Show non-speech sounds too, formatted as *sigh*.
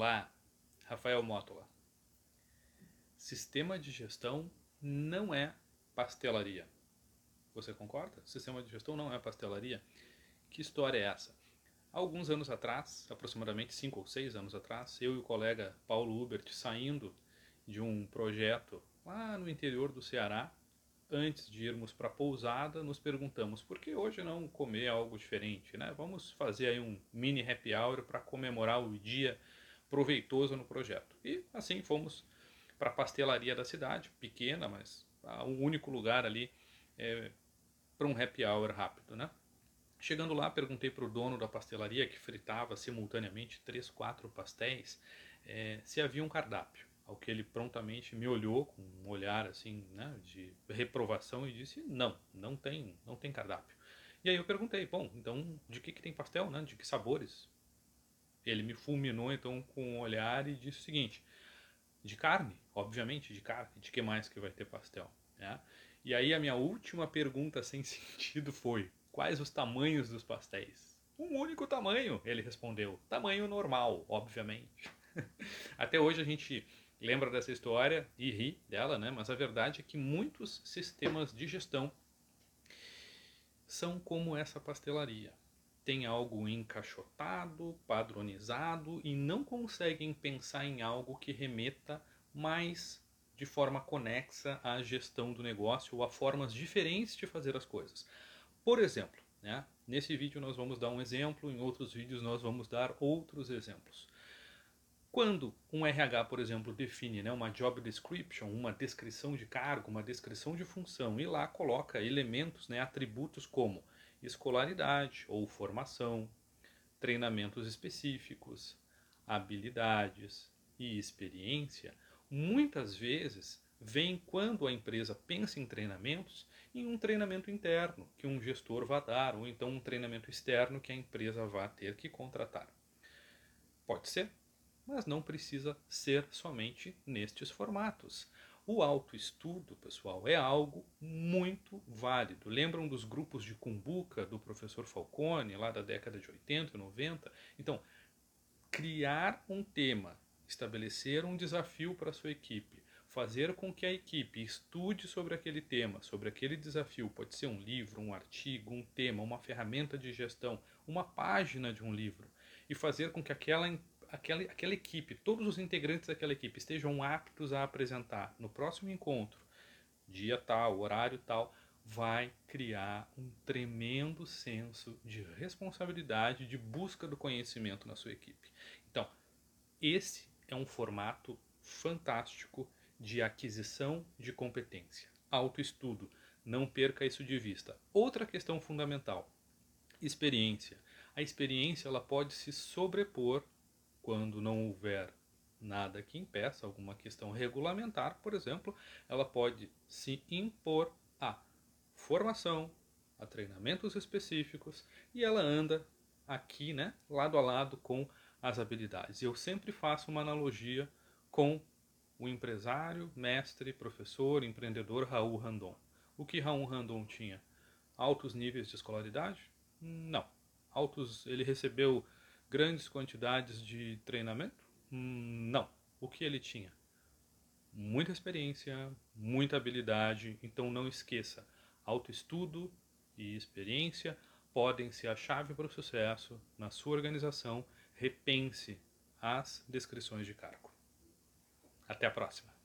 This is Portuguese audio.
Olá, Rafael Mótola. Sistema de gestão não é pastelaria. Você concorda? Sistema de gestão não é pastelaria. Que história é essa? alguns anos atrás, aproximadamente cinco ou seis anos atrás, eu e o colega Paulo Hubert saindo de um projeto lá no interior do Ceará, antes de irmos para a pousada, nos perguntamos por que hoje não comer algo diferente, né? Vamos fazer aí um mini happy hour para comemorar o dia proveitoso no projeto. E assim fomos para a pastelaria da cidade, pequena, mas o único lugar ali é, para um happy hour rápido, né? Chegando lá, perguntei para o dono da pastelaria, que fritava simultaneamente três, quatro pastéis, é, se havia um cardápio. Ao que ele prontamente me olhou com um olhar assim, né, de reprovação e disse: "Não, não tem, não tem cardápio". E aí eu perguntei: "Bom, então de que que tem pastel, né? De que sabores?" Ele me fulminou então com um olhar e disse o seguinte: "De carne, obviamente, de carne. De que mais que vai ter pastel?" Né? E aí a minha última pergunta sem *laughs* sentido foi: Quais os tamanhos dos pastéis? Um único tamanho, ele respondeu. Tamanho normal, obviamente. *laughs* Até hoje a gente lembra dessa história e ri dela, né? Mas a verdade é que muitos sistemas de gestão são como essa pastelaria. Tem algo encaixotado, padronizado e não conseguem pensar em algo que remeta mais de forma conexa à gestão do negócio ou a formas diferentes de fazer as coisas. Por exemplo, né? nesse vídeo nós vamos dar um exemplo, em outros vídeos nós vamos dar outros exemplos. Quando um RH, por exemplo, define né, uma job description, uma descrição de cargo, uma descrição de função, e lá coloca elementos, né, atributos como escolaridade ou formação, treinamentos específicos, habilidades e experiência, muitas vezes vem quando a empresa pensa em treinamentos em um treinamento interno que um gestor vai dar, ou então um treinamento externo que a empresa vai ter que contratar. Pode ser, mas não precisa ser somente nestes formatos. O autoestudo, pessoal, é algo muito válido. Lembram dos grupos de cumbuca do professor Falcone, lá da década de 80 e 90? Então, criar um tema, estabelecer um desafio para a sua equipe, fazer com que a equipe estude sobre aquele tema, sobre aquele desafio, pode ser um livro, um artigo, um tema, uma ferramenta de gestão, uma página de um livro, e fazer com que aquela, aquela, aquela equipe, todos os integrantes daquela equipe estejam aptos a apresentar no próximo encontro, dia tal, horário tal, vai criar um tremendo senso de responsabilidade, de busca do conhecimento na sua equipe. Então, esse é um formato fantástico de aquisição de competência. Autoestudo, não perca isso de vista. Outra questão fundamental: experiência. A experiência ela pode se sobrepor quando não houver nada que impeça, alguma questão regulamentar, por exemplo, ela pode se impor a formação, a treinamentos específicos e ela anda aqui, né, lado a lado com as habilidades. Eu sempre faço uma analogia com o empresário, mestre, professor, empreendedor Raul Randon. O que Raul Randon tinha? Altos níveis de escolaridade? Não. Altos, ele recebeu grandes quantidades de treinamento? Não. O que ele tinha? Muita experiência, muita habilidade, então não esqueça, autoestudo e experiência podem ser a chave para o sucesso na sua organização. Repense as descrições de cargo. Até a próxima.